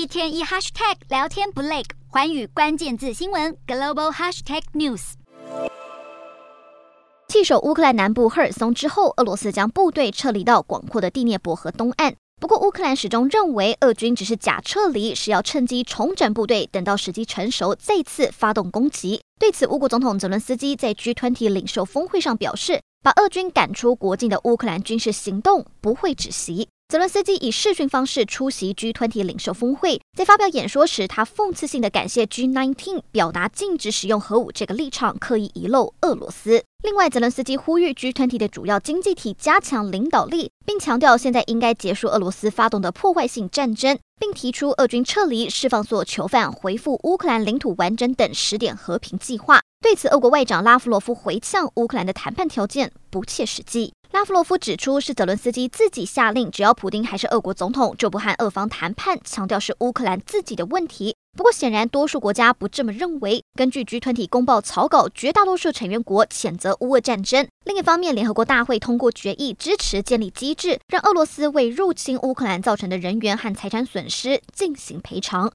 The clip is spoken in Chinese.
一天一 hashtag 聊天不累，环宇关键字新闻 global hashtag news。弃守乌克兰南部赫尔松之后，俄罗斯将部队撤离到广阔的第聂伯河东岸。不过，乌克兰始终认为俄军只是假撤离，是要趁机重整部队，等到时机成熟再次发动攻击。对此，乌国总统泽伦斯基在 G20 领袖峰会上表示，把俄军赶出国境的乌克兰军事行动不会止息。泽伦斯基以视讯方式出席 G20 领袖峰会，在发表演说时，他讽刺性的感谢 G19，表达禁止使用核武这个立场，刻意遗漏俄罗斯。另外，泽伦斯基呼吁 G20 的主要经济体加强领导力，并强调现在应该结束俄罗斯发动的破坏性战争，并提出俄军撤离、释放所有囚犯、恢复乌克兰领土完整等十点和平计划。对此，俄国外长拉夫罗夫回呛乌克兰的谈判条件不切实际。拉夫洛夫指出，是泽伦斯基自己下令，只要普丁还是俄国总统，就不和俄方谈判，强调是乌克兰自己的问题。不过，显然多数国家不这么认为。根据 G20 公报草稿，绝大多数成员国谴责乌俄战争。另一方面，联合国大会通过决议，支持建立机制，让俄罗斯为入侵乌克兰造成的人员和财产损失进行赔偿。